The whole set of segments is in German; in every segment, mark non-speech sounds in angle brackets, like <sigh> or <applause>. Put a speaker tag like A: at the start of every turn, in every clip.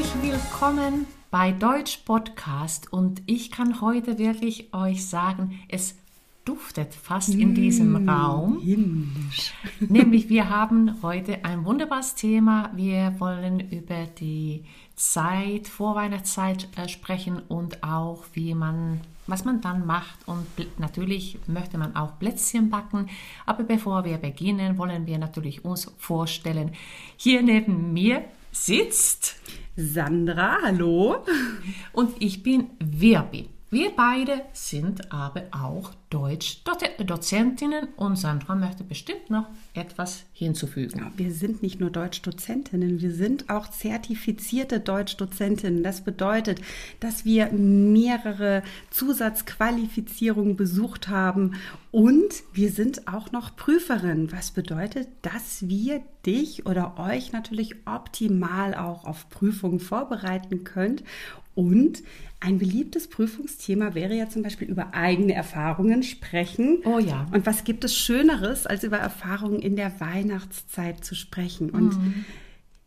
A: Herzlich willkommen bei Deutsch Podcast und ich kann heute wirklich euch sagen, es duftet fast in diesem Raum.
B: Himmlisch. <laughs>
A: Nämlich wir haben heute ein wunderbares Thema. Wir wollen über die Zeit, Vorweihnachtszeit äh, sprechen und auch wie man, was man dann macht. Und natürlich möchte man auch Plätzchen backen. Aber bevor wir beginnen, wollen wir natürlich uns vorstellen. Hier neben mir sitzt
B: Sandra, hallo.
A: und ich bin Wirbi. Wir beide sind aber auch Deutsch-Dozentinnen und Sandra möchte bestimmt noch etwas hinzufügen.
B: Ja, wir sind nicht nur Deutschdozentinnen, wir sind auch zertifizierte Deutschdozentinnen. Das bedeutet, dass wir mehrere Zusatzqualifizierungen besucht haben und wir sind auch noch Prüferin, was bedeutet, dass wir dich oder euch natürlich optimal auch auf Prüfungen vorbereiten könnt. Und ein beliebtes Prüfungsthema wäre ja zum Beispiel über eigene Erfahrungen sprechen.
A: Oh ja.
B: Und was gibt es Schöneres, als über Erfahrungen in der Weihnachtszeit zu sprechen? Und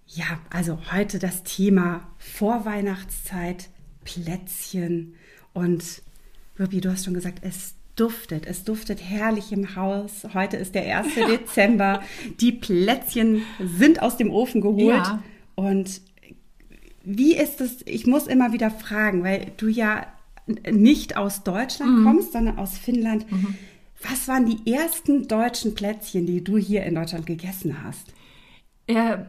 B: ja, also heute das Thema Vorweihnachtszeit, Plätzchen und Ruby, du hast schon gesagt, es duftet, es duftet herrlich im Haus. Heute ist der 1. <laughs> Dezember. Die Plätzchen sind aus dem Ofen geholt
A: Ja.
B: und wie ist es, ich muss immer wieder fragen, weil du ja nicht aus Deutschland kommst, sondern aus Finnland. Was waren die ersten deutschen Plätzchen, die du hier in Deutschland gegessen hast?
A: Äh,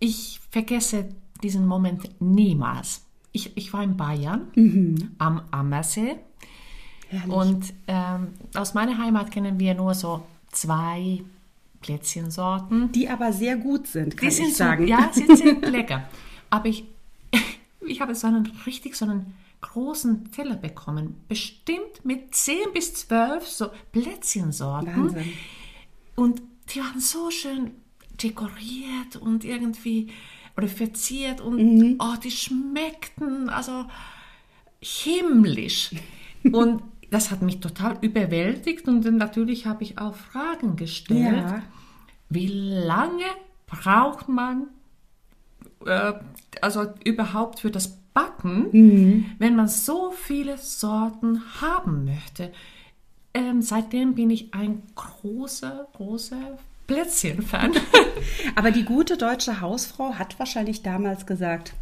A: ich vergesse diesen Moment niemals. Ich, ich war in Bayern am Ammersee
B: Herrlich.
A: und ähm, aus meiner Heimat kennen wir nur so zwei Plätzchensorten.
B: die aber sehr gut sind, kann
A: Die sind
B: ich sagen.
A: So, ja, sie sind <laughs> lecker. Aber ich, ich habe so einen richtig so einen großen Teller bekommen, bestimmt mit 10 bis 12 so Plätzchensorten.
B: Wahnsinn.
A: Und die waren so schön dekoriert und irgendwie oder verziert und
B: Mhm.
A: oh, die schmeckten also himmlisch. <laughs> und das hat mich total überwältigt und dann natürlich habe ich auch Fragen gestellt.
B: Ja.
A: Wie lange braucht man äh, also überhaupt für das Backen,
B: Mhm.
A: wenn man so viele Sorten haben möchte? Ähm, seitdem bin ich ein großer, großer Plätzchen-Fan. <laughs>
B: Aber die gute deutsche Hausfrau hat wahrscheinlich damals gesagt,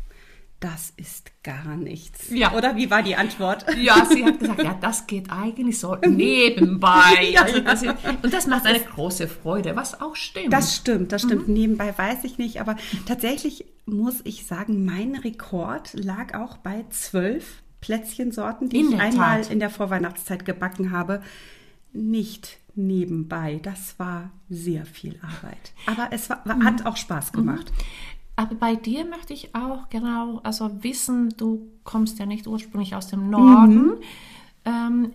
B: das ist gar nichts.
A: Ja.
B: Oder wie war die Antwort?
A: ja, sie hat gesagt, ja, das geht eigentlich so <laughs> nebenbei.
B: Ja,
A: also das ist, und das macht eine große Freude, was auch stimmt.
B: Das stimmt, das
A: Mhm.
B: stimmt. Nebenbei weiß ich nicht, aber tatsächlich muss ich sagen, mein Rekord lag auch bei zwölf Plätzchensorten, die
A: In
B: ich einmal
A: Tat.
B: in der Vorweihnachtszeit gebacken habe. Nicht nebenbei. Das war sehr viel Arbeit. Aber es war,
A: Mhm.
B: hat auch Spaß gemacht.
A: Aber bei dir möchte ich auch genau also wissen, du kommst ja nicht ursprünglich aus dem Norden. Ähm,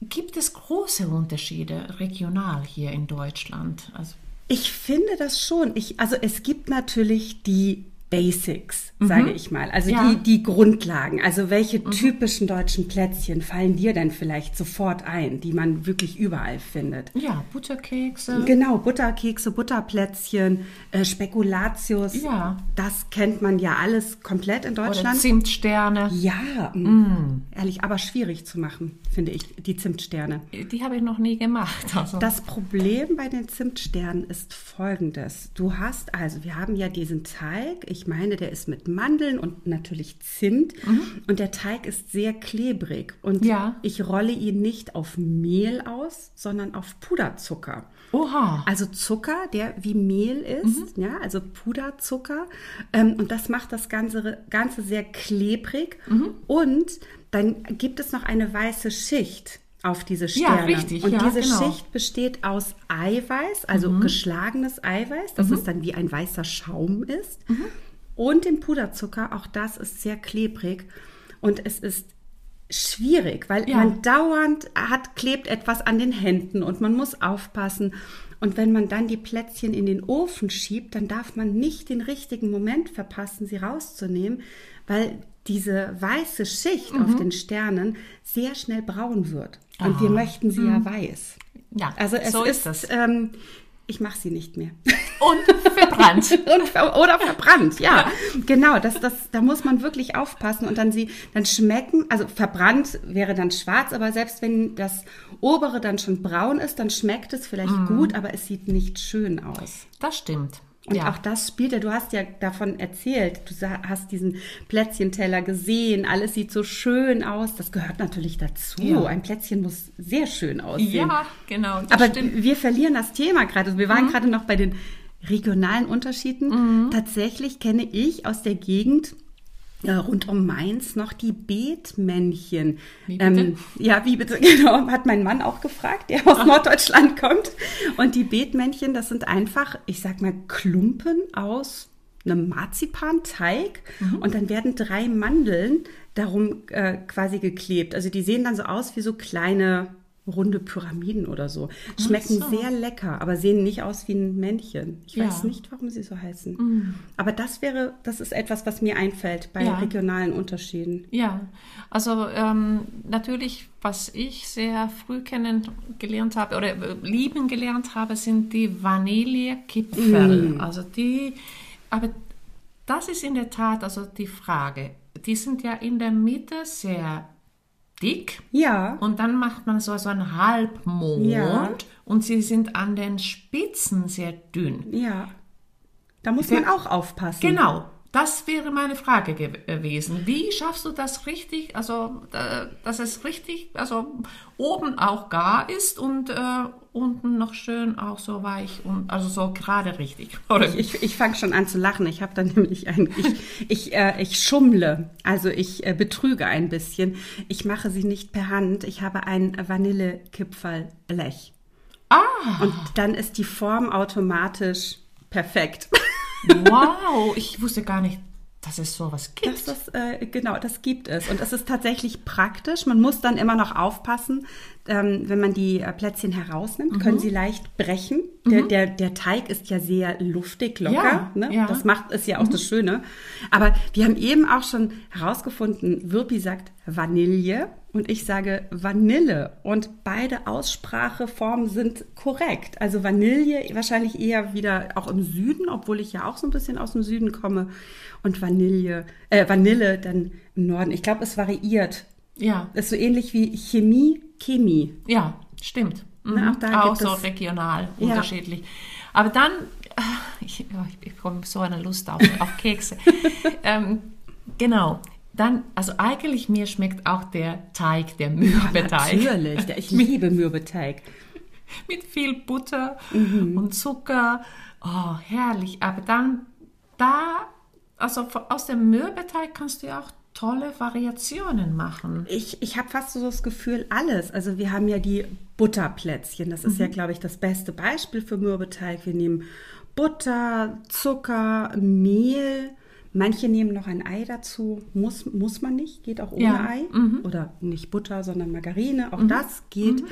A: gibt es große Unterschiede regional hier in Deutschland? Also,
B: Ich finde das schon. Ich, also es gibt natürlich die Basics, sage ich mal. Also
A: Ja.
B: die, die Grundlagen. Also welche typischen deutschen Plätzchen fallen dir denn vielleicht sofort ein, die man wirklich überall findet?
A: ja, Butterkekse.
B: Genau, Butterkekse, Butterplätzchen, äh, Spekulatius.
A: Ja.
B: Das kennt man ja alles komplett in
A: Oder
B: Deutschland.
A: Zimtsterne.
B: ja, mm. ehrlich, aber schwierig zu machen, finde ich, die Zimtsterne.
A: Die habe ich noch nie gemacht. <laughs> Also.
B: Das Problem bei den Zimtsternen ist folgendes. Du hast also, wir haben ja diesen Teig, ich meine, der ist mit Mandeln und natürlich Zimt und der Teig ist sehr klebrig und
A: Ja.
B: ich rolle ihn nicht auf Mehl aus, sondern auf Puderzucker.
A: Oha.
B: Also Zucker, der wie Mehl ist, ja, also Puderzucker. Ähm, und das macht das Ganze, Ganze sehr klebrig. Und dann gibt es noch eine weiße Schicht auf diese Sterne.
A: richtig,
B: Und
A: ja,
B: diese
A: genau.
B: Schicht besteht aus Eiweiß, also geschlagenes Eiweiß, das ist dann wie ein weißer Schaum ist. Und dem Puderzucker, auch das ist sehr klebrig. Und es ist schwierig, weil
A: Ja.
B: man dauernd hat, klebt etwas an den Händen und man muss aufpassen. Und wenn man dann die Plätzchen in den Ofen schiebt, dann darf man nicht den richtigen Moment verpassen, sie rauszunehmen, weil diese weiße Schicht
A: Mhm.
B: auf den Sternen sehr schnell braun wird. Und wir möchten sie ja weiß.
A: Ja,
B: Also es
A: so ist
B: ist,
A: es.
B: ähm, ich mache sie nicht mehr.
A: Und <laughs> verbrannt. <laughs>
B: und, oder verbrannt, ja. ja. Genau, das, das, da muss man wirklich aufpassen und dann sie dann schmecken, also verbrannt wäre dann schwarz, aber selbst wenn das obere dann schon braun ist, dann schmeckt es vielleicht mm. gut, aber es sieht nicht schön aus.
A: Das stimmt.
B: Und ja. auch das spielt ja, du hast ja davon erzählt, du hast diesen Plätzchenteller gesehen, alles sieht so schön aus. Das gehört natürlich dazu. Ja. Ein Plätzchen muss sehr schön aussehen.
A: Ja, genau.
B: Aber stimmt. wir verlieren das Thema gerade. Wir waren mhm. gerade noch bei den regionalen Unterschieden. Mhm. Tatsächlich kenne ich aus der Gegend äh, rund um Mainz noch die Beetmännchen.
A: Wie bitte? Ähm,
B: ja, wie bitte, <laughs> genau, hat mein Mann auch gefragt, der aus Ach. Norddeutschland kommt. Und die Beetmännchen, das sind einfach, ich sag mal, Klumpen aus einem Marzipanteig mhm. und dann werden drei Mandeln darum äh, quasi geklebt. Also die sehen dann so aus wie so kleine runde Pyramiden oder so. Schmecken so. sehr lecker, aber sehen nicht aus wie ein Männchen. Ich ja. weiß nicht, warum sie so heißen. Mm. Aber das wäre, das ist etwas, was mir einfällt bei ja. regionalen Unterschieden.
A: Ja, also ähm, natürlich, was ich sehr früh kennengelernt habe oder äh, lieben gelernt habe, sind die Vanillekipferl. Mm. Also die, aber das ist in der Tat also die Frage. Die sind ja in der Mitte sehr dick.
B: Ja.
A: Und dann macht man so, so einen Halbmond ja. und sie sind an den Spitzen sehr dünn.
B: Ja. Da muss man auch aufpassen.
A: Genau. Das wäre meine Frage gewesen. Wie schaffst du das richtig, also äh, dass es richtig, also oben auch gar ist und äh, unten noch schön auch so weich und also so gerade richtig. <laughs>
B: Oder? Ich, ich, fange schon an zu lachen. Ich habe dann nämlich ein, ich, ich, äh, ich schummle, also ich äh, betrüge ein bisschen. Ich mache sie nicht per Hand. Ich habe ein Vanillekipferlblech.
A: Ah.
B: Und dann ist die Form automatisch perfekt.
A: Wow, ich wusste gar nicht, dass es sowas gibt.
B: Das ist, äh, genau, das gibt es. Und es ist tatsächlich praktisch. Man muss dann immer noch aufpassen, ähm, wenn man die äh, Plätzchen herausnimmt, mhm. können sie leicht brechen. Der, mhm. der, der Teig ist ja sehr luftig, locker. Ja, ne? ja. Das macht es ja auch mhm. das Schöne. Aber wir haben eben auch schon herausgefunden, Wirpi sagt Vanille und ich sage Vanille. Und beide Ausspracheformen sind korrekt. Also Vanille wahrscheinlich eher wieder auch im Süden, obwohl ich ja auch so ein bisschen aus dem Süden komme. Und Vanille, äh, Vanille dann im Norden. Ich glaube, es variiert.
A: Ja.
B: ist so ähnlich wie Chemie, Chemie.
A: Ja, stimmt. Mhm. Na, auch da auch so regional ja. unterschiedlich. Aber dann, <laughs> ich, ich bekomme so eine Lust auf, auf Kekse. <laughs> ähm, genau. Dann, also eigentlich mir schmeckt auch der Teig, der Mürbeteig.
B: Ja, natürlich, ich <laughs> liebe Mürbeteig.
A: Mit viel Butter mhm. und Zucker. Oh, herrlich. Aber dann, da, also aus dem Mürbeteig kannst du ja auch tolle Variationen machen.
B: Ich, ich habe fast so das Gefühl, alles. Also wir haben ja die Butterplätzchen. Das ist mhm. ja, glaube ich, das beste Beispiel für Mürbeteig. Wir nehmen Butter, Zucker, Mehl. Manche nehmen noch ein Ei dazu. Muss, muss man nicht, geht auch ohne ja. Ei. Mhm. Oder nicht Butter, sondern Margarine. Auch mhm. das geht. Mhm.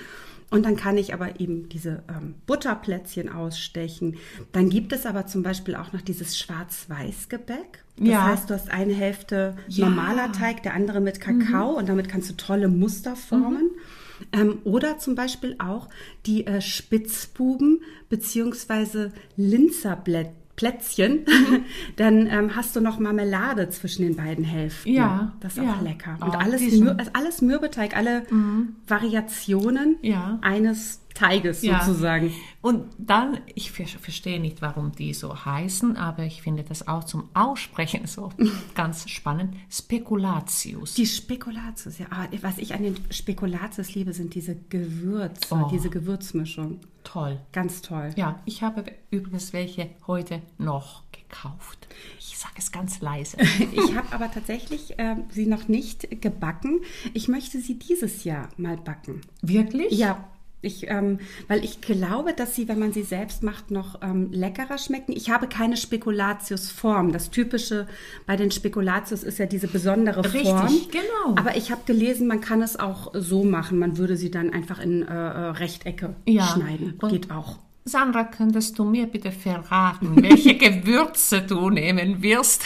B: Und dann kann ich aber eben diese ähm, Butterplätzchen ausstechen. Dann gibt es aber zum Beispiel auch noch dieses Schwarz-Weiß-Gebäck. Das ja. heißt, du hast eine Hälfte ja. normaler Teig, der andere mit Kakao mhm. und damit kannst du tolle Muster formen. Mhm. Ähm, oder zum Beispiel auch die äh, Spitzbuben beziehungsweise Linzerblätter. Plätzchen, mhm. <laughs> dann ähm, hast du noch Marmelade zwischen den beiden Hälften.
A: Ja.
B: Das ist
A: ja.
B: auch lecker. Und oh, alles, Mür alles Mürbeteig, alle mhm. Variationen
A: ja.
B: eines Teiges ja. sozusagen.
A: Und dann, ich verstehe nicht, warum die so heißen, aber ich finde das auch zum Aussprechen so <laughs> ganz spannend. Spekulatius.
B: Die Spekulatius, ja. Ah, was ich an den Spekulatius liebe, sind diese Gewürze, oh. diese Gewürzmischung.
A: Toll.
B: Ganz toll.
A: Ja, ich habe übrigens welche heute noch gekauft. Ich sage es ganz leise. <laughs>
B: ich habe aber tatsächlich äh, sie noch nicht gebacken. Ich möchte sie dieses Jahr mal backen.
A: Wirklich?
B: Ja, ich, ähm, weil ich glaube, dass sie, wenn man sie selbst macht, noch ähm, leckerer schmecken. Ich habe keine Spekulatiusform. Das Typische bei den Spekulatius ist ja diese besondere
A: Richtig,
B: Form.
A: Richtig, genau.
B: Aber ich habe gelesen, man kann es auch so machen. Man würde sie dann einfach in äh, äh Rechtecke ja. schneiden. Und Geht auch.
A: Sandra, könntest du mir bitte verraten, <laughs> welche Gewürze du nehmen wirst?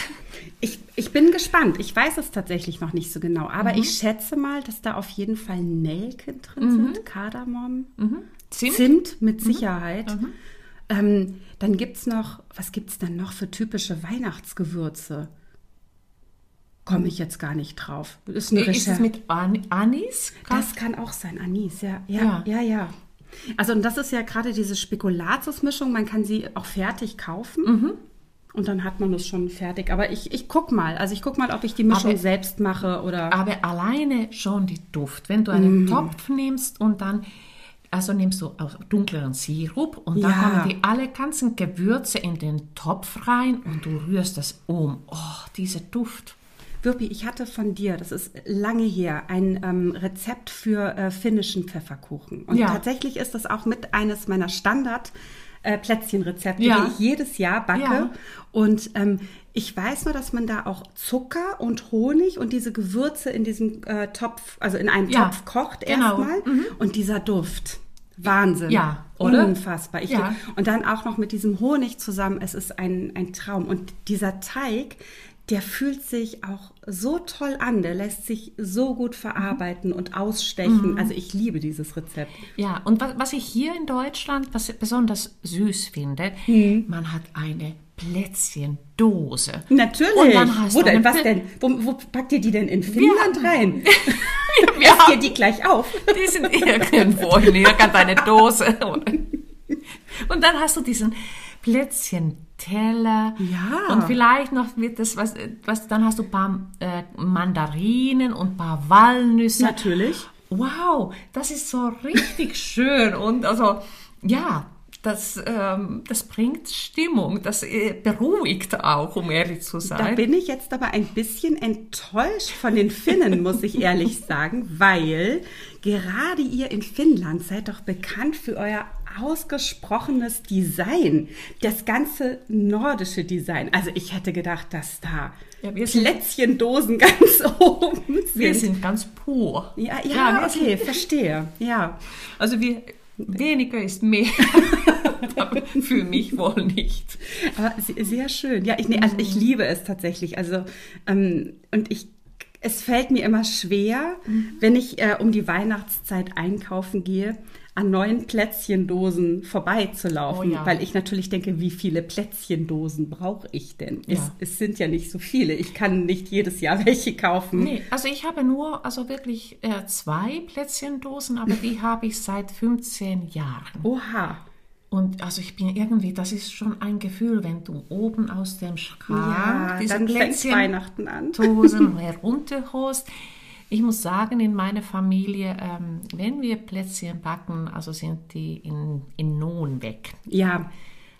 B: Ich, ich bin gespannt. Ich weiß es tatsächlich noch nicht so genau. Aber mhm. ich schätze mal, dass da auf jeden Fall Nelken drin mhm. sind, Kardamom, mhm. Zimt? Zimt? mit mhm. Sicherheit. Mhm. Ähm, dann gibt es noch, was gibt es denn noch für typische Weihnachtsgewürze? Komme ich jetzt gar nicht drauf.
A: Ist, eine ist es mit An Anis?
B: Das kann auch sein, Anis, ja. Ja, ja, ja. ja. Also und das ist ja gerade diese Spekulatiusmischung, man kann sie auch fertig kaufen. Und dann hat man das schon fertig. Aber ich, ich guck mal. Also ich guck mal, ob ich die Mischung aber, selbst mache oder.
A: Aber alleine schon die Duft. Wenn du einen mm. Topf nimmst und dann, also nimmst du auch dunkleren Sirup und dann ja. kommen die alle ganzen Gewürze in den Topf rein und du rührst das um. Oh, dieser Duft.
B: Wirpi, ich hatte von dir, das ist lange her, ein ähm, Rezept für äh, finnischen Pfefferkuchen. Und ja. tatsächlich ist das auch mit eines meiner Standard- äh, Plätzchenrezepte, ja. die ich jedes Jahr backe. Ja. Und ähm, ich weiß nur, dass man da auch Zucker und Honig und diese Gewürze in diesem äh, Topf, also in einem ja, Topf kocht genau. erstmal. Mhm. Und dieser Duft. Wahnsinn.
A: Ja, oder?
B: Unfassbar. Ich ja. Und dann auch noch mit diesem Honig zusammen. Es ist ein, ein Traum. Und dieser Teig, der fühlt sich auch so toll an, der lässt sich so gut verarbeiten mhm. und ausstechen. Mhm. Also ich liebe dieses Rezept.
A: Ja, und was, was ich hier in Deutschland was besonders süß finde, mhm. man hat eine Plätzchendose.
B: Natürlich. Und dann hast wo du denn, was denn? Wo, wo, packt ihr die denn in Finnland <laughs> <laughs> wir, rein? wir, wir haben, ihr die gleich auf? <laughs>
A: Die sind irgendwo in irgendeine Dose. Und dann hast du diesen Plätzchenteller.
B: Ja.
A: Und vielleicht noch wird das, was, was dann hast du ein paar äh, Mandarinen und ein paar Walnüsse.
B: Natürlich.
A: Wow, das ist so richtig <laughs> schön. Und also, ja, das, ähm, das bringt Stimmung, das äh, beruhigt auch, um ehrlich zu sein.
B: Da bin ich jetzt aber ein bisschen enttäuscht von den Finnen, muss ich ehrlich sagen, weil gerade ihr in Finnland seid doch bekannt für euer ausgesprochenes Design, das ganze nordische Design. Also ich hätte gedacht, dass da ja, Plätzchendosen <laughs> ganz oben sind.
A: Wir sind ganz pur.
B: Ja, ja, ja okay, verstehe. Ja.
A: Also wir weniger ist mehr. <laughs> Für mich wohl nicht.
B: Aber sehr schön. Ja, ich, nee, also ich liebe es tatsächlich. Also ähm, und ich es fällt mir immer schwer, mhm. wenn ich äh, um die Weihnachtszeit einkaufen gehe, an neuen Plätzchendosen vorbeizulaufen, oh ja. weil ich natürlich denke, wie viele Plätzchendosen brauche ich denn? Ja. Es, es, sind ja nicht so viele. Ich kann nicht jedes Jahr <laughs> welche kaufen.
A: Nee, also ich habe nur, also wirklich äh, zwei Plätzchendosen, aber die habe ich seit 15 Jahren.
B: Oha.
A: Und also ich bin irgendwie, das ist schon ein Gefühl, wenn du oben aus dem Schrank
B: ja, diese
A: Plätzchen-Dosen <laughs> herunterholst. Ich muss sagen, in meiner Familie, ähm, wenn wir Plätzchen backen, also sind die in, in Non weg.
B: Ja.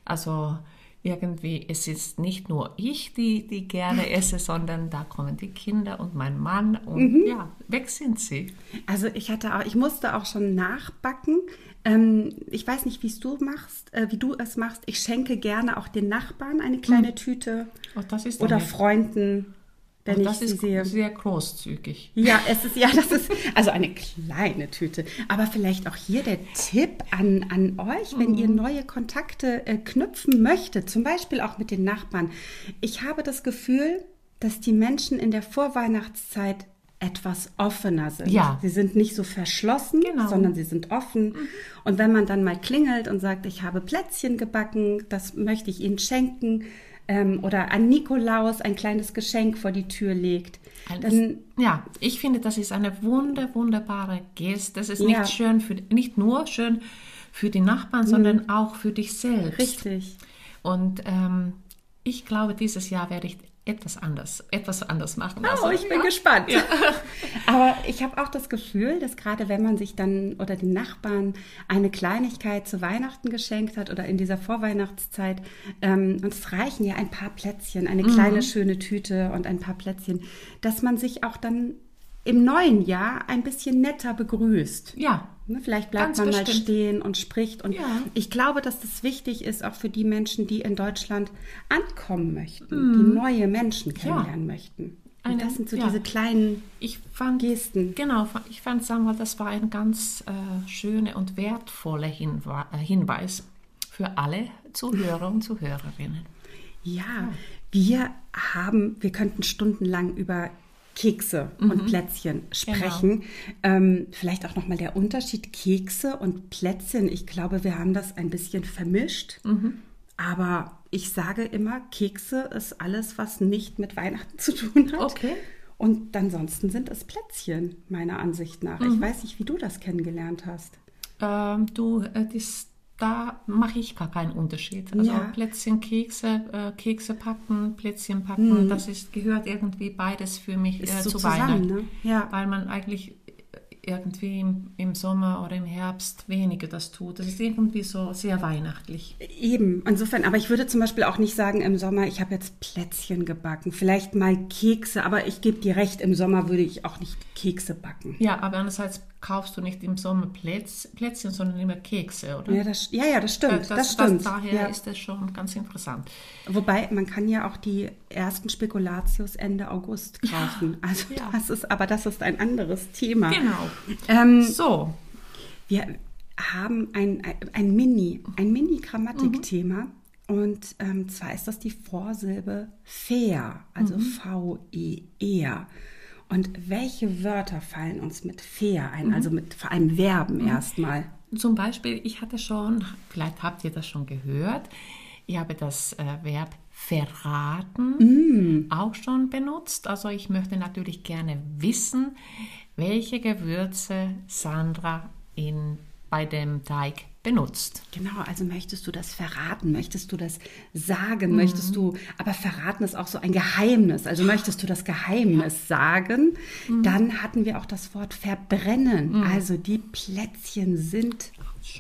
A: Also irgendwie, es ist nicht nur ich, die, die gerne esse, sondern da kommen die Kinder und mein Mann und mhm. ja, weg sind sie.
B: Also ich hatte auch, ich musste auch schon nachbacken. Ähm, ich weiß nicht, wie es du machst, äh, wie du es machst. Ich schenke gerne auch den Nachbarn eine kleine mhm. Tüte
A: oh,
B: oder Freunden
A: wenn das ich ist sehe. sehr großzügig.
B: Ja, es ist ja, das ist <laughs> also eine kleine Tüte. Aber vielleicht auch hier der Tipp an, an euch, wenn mhm. ihr neue Kontakte äh, knüpfen möchtet, zum Beispiel auch mit den Nachbarn. Ich habe das Gefühl, dass die Menschen in der Vorweihnachtszeit etwas offener sind.
A: Ja.
B: Sie sind nicht so verschlossen, genau. sondern sie sind offen. Mhm. Und wenn man dann mal klingelt und sagt, ich habe Plätzchen gebacken, das möchte ich Ihnen schenken, ähm, oder an Nikolaus ein kleines Geschenk vor die Tür legt.
A: Dann, ja, ich finde, das ist eine wunder, wunderbare Geste. Das ist nicht ja. schön für, nicht nur schön für die Nachbarn, mhm. sondern auch für dich selbst.
B: Richtig.
A: Und ähm, ich glaube, dieses Jahr werde ich etwas anders, etwas anders machen.
B: Oh, ich bin ja. gespannt. Ja. <laughs> Aber ich habe auch das Gefühl, dass gerade wenn man sich dann oder den Nachbarn eine Kleinigkeit zu Weihnachten geschenkt hat oder in dieser Vorweihnachtszeit, ähm, und es reichen ja ein paar Plätzchen, eine kleine mhm. schöne Tüte und ein paar Plätzchen, dass man sich auch dann im neuen Jahr ein bisschen netter begrüßt.
A: Ja.
B: Ne, vielleicht bleibt man bestimmt. mal stehen und spricht. Und ja. ich glaube, dass das wichtig ist, auch für die Menschen, die in Deutschland ankommen möchten, mm. die neue Menschen kennenlernen ja. möchten. Und das sind so ja. diese kleinen
A: ich fand, Gesten. Genau, ich fand, Samuel, das war ein ganz äh, schöner und wertvoller Hinwe äh, Hinweis für alle Zuhörer und Zuhörerinnen.
B: Ja, wir haben, wir könnten stundenlang über Kekse und Plätzchen sprechen. Ähm, vielleicht auch nochmal der Unterschied Kekse und Plätzchen. Ich glaube, wir haben das ein bisschen vermischt. Aber ich sage immer, Kekse ist alles, was nicht mit Weihnachten zu tun hat.
A: Okay.
B: Und ansonsten sind es Plätzchen, meiner Ansicht nach. Ich weiß nicht, wie du das kennengelernt hast.
A: Ähm, du, äh, das, da mache ich gar keinen Unterschied. Also
B: Ja.
A: Plätzchen, Kekse, äh, Kekse packen, Plätzchen packen, das ist, gehört irgendwie beides für mich äh,
B: so
A: zu
B: zusammen,
A: Weihnachten.
B: ne? Ja.
A: Weil man eigentlich irgendwie im, im Sommer oder im Herbst weniger das tut. Das ist irgendwie so sehr weihnachtlich.
B: Eben, insofern, aber ich würde zum Beispiel auch nicht sagen im Sommer, ich habe jetzt Plätzchen gebacken, vielleicht mal Kekse, aber ich gebe dir recht, im Sommer würde ich auch nicht Kekse backen.
A: Ja, aber andererseits kaufst du nicht im Sommer Plätz, Plätzchen, sondern immer Kekse, oder?
B: Ja, das, ja, ja, das stimmt,
A: das,
B: das, stimmt.
A: daher
B: ja.
A: ist das schon ganz interessant.
B: Wobei, man kann ja auch die ersten Spekulatius Ende August kaufen. also
A: ja.
B: das ist, aber das ist ein anderes Thema.
A: Genau.
B: Ähm,
A: So,
B: Wir haben ein, ein, ein Mini, ein Mini-Grammatikthema. Und ähm, zwar ist das die Vorsilbe fair, also V-E-R. Und welche Wörter fallen uns mit fair ein? Also mit vor allem Verben erstmal.
A: Zum Beispiel, ich hatte schon, vielleicht habt ihr das schon gehört, ich habe das äh, Verb verraten auch schon benutzt. Also ich möchte natürlich gerne wissen, welche Gewürze Sandra in, bei dem Teig benutzt.
B: Genau, also möchtest du das verraten, möchtest du das sagen, möchtest du, aber verraten ist auch so ein Geheimnis, also möchtest du das Geheimnis sagen, dann hatten wir auch das Wort verbrennen, also die Plätzchen sind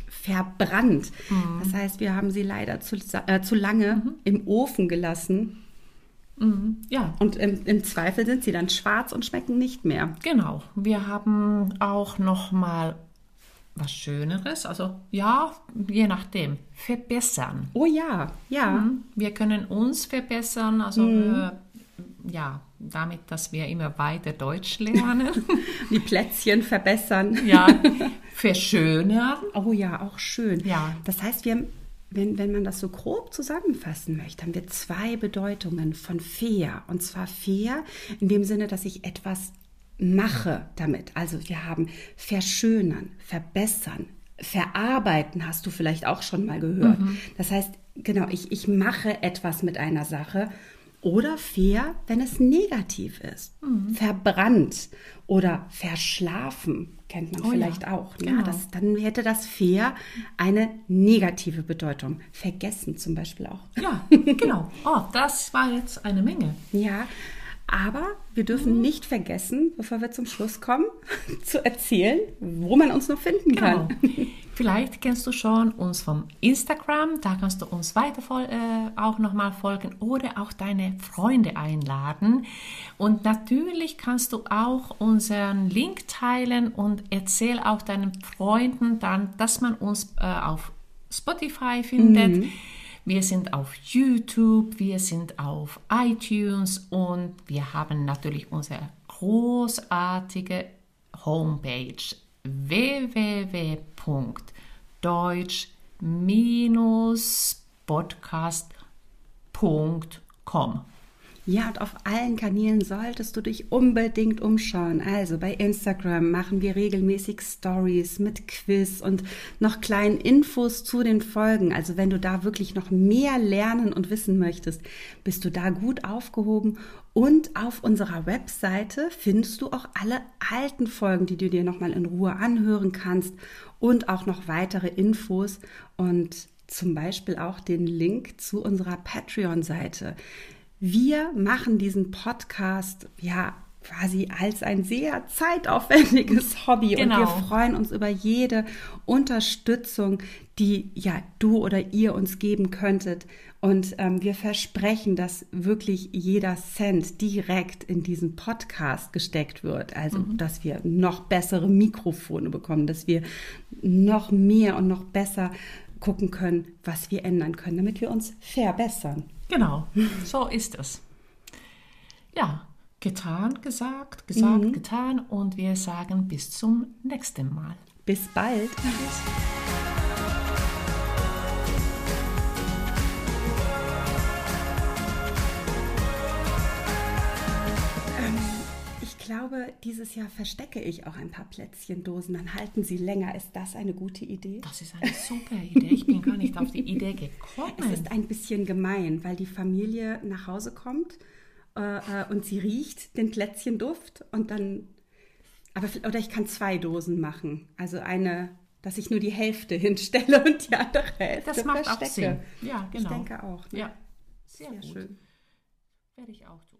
B: verbrannt. Das heißt, wir haben sie leider zu, äh, zu lange im Ofen gelassen.
A: Ja,
B: und im, im Zweifel sind sie dann schwarz und schmecken nicht mehr.
A: genau. Wir haben auch noch mal was Schöneres. Also ja, je nachdem. Verbessern.
B: Oh ja, ja.
A: Wir können uns verbessern, also äh, ja, damit, dass wir immer weiter Deutsch lernen. <laughs>
B: Die Plätzchen verbessern.
A: ja, <laughs> verschönern.
B: Oh ja, auch schön.
A: Ja.
B: Das heißt, wir wenn, wenn man das so grob zusammenfassen möchte, haben wir zwei Bedeutungen von fair. Und zwar fair in dem Sinne, dass ich etwas mache damit. Also wir haben verschönern, verbessern, verarbeiten, hast du vielleicht auch schon mal gehört. Das heißt, genau, ich, ich mache etwas mit einer Sache. Oder fair, wenn es negativ ist. Verbrannt oder verschlafen, kennt man
A: Oh ja,
B: vielleicht auch. Ne?
A: genau.
B: Das, dann hätte das fair eine negative Bedeutung. Vergessen zum Beispiel auch.
A: Ja, <laughs> genau. Oh, das war jetzt eine Menge.
B: Ja, aber wir dürfen nicht vergessen, bevor wir zum Schluss kommen, <laughs> zu erzählen, wo man uns noch finden
A: Genau.
B: kann. <laughs>
A: Vielleicht kennst du schon uns vom Instagram, da kannst du uns weiter äh, auch nochmal folgen oder auch deine Freunde einladen. Und natürlich kannst du auch unseren Link teilen und erzähl auch deinen Freunden dann, dass man uns äh, auf Spotify findet. Wir sind auf YouTube, wir sind auf iTunes und wir haben natürlich unsere großartige Homepage www.deutsch-podcast.com.
B: Ja, und auf allen Kanälen solltest du dich unbedingt umschauen. Also bei Instagram machen wir regelmäßig Stories mit Quiz und noch kleinen Infos zu den Folgen. Also wenn du da wirklich noch mehr lernen und wissen möchtest, bist du da gut aufgehoben. Und auf unserer Webseite findest du auch alle alten Folgen, die du dir nochmal in Ruhe anhören kannst und auch noch weitere Infos und zum Beispiel auch den Link zu unserer Patreon-Seite. Wir machen diesen Podcast ja quasi als ein sehr zeitaufwendiges <laughs> Hobby und
A: Genau.
B: wir freuen uns über jede Unterstützung, die ja du oder ihr uns geben könntet. Und ähm, wir versprechen, dass wirklich jeder Cent direkt in diesen Podcast gesteckt wird. Also, dass wir noch bessere Mikrofone bekommen, dass wir noch mehr und noch besser gucken können, was wir ändern können, damit wir uns verbessern.
A: Genau, so ist es. Ja, getan, gesagt, gesagt, getan und wir sagen bis zum nächsten Mal.
B: Bis bald. Ähm, dieses Jahr verstecke ich auch ein paar Plätzchendosen. Dann halten sie länger. Ist das eine gute Idee?
A: Das ist eine super Idee. Ich bin gar nicht auf die Idee gekommen.
B: Es ist ein bisschen gemein, weil die Familie nach Hause kommt äh, äh und sie riecht den Plätzchenduft und dann. Aber oder ich kann zwei Dosen machen. Also eine, dass ich nur die Hälfte <laughs> hinstelle und die andere Hälfte
A: Das macht
B: verstecke.
A: auch Sinn. Ja, genau.
B: Ich denke auch. Ne?
A: Ja, sehr,
B: Sehr
A: gut.
B: schön.
A: Werde ich auch tun.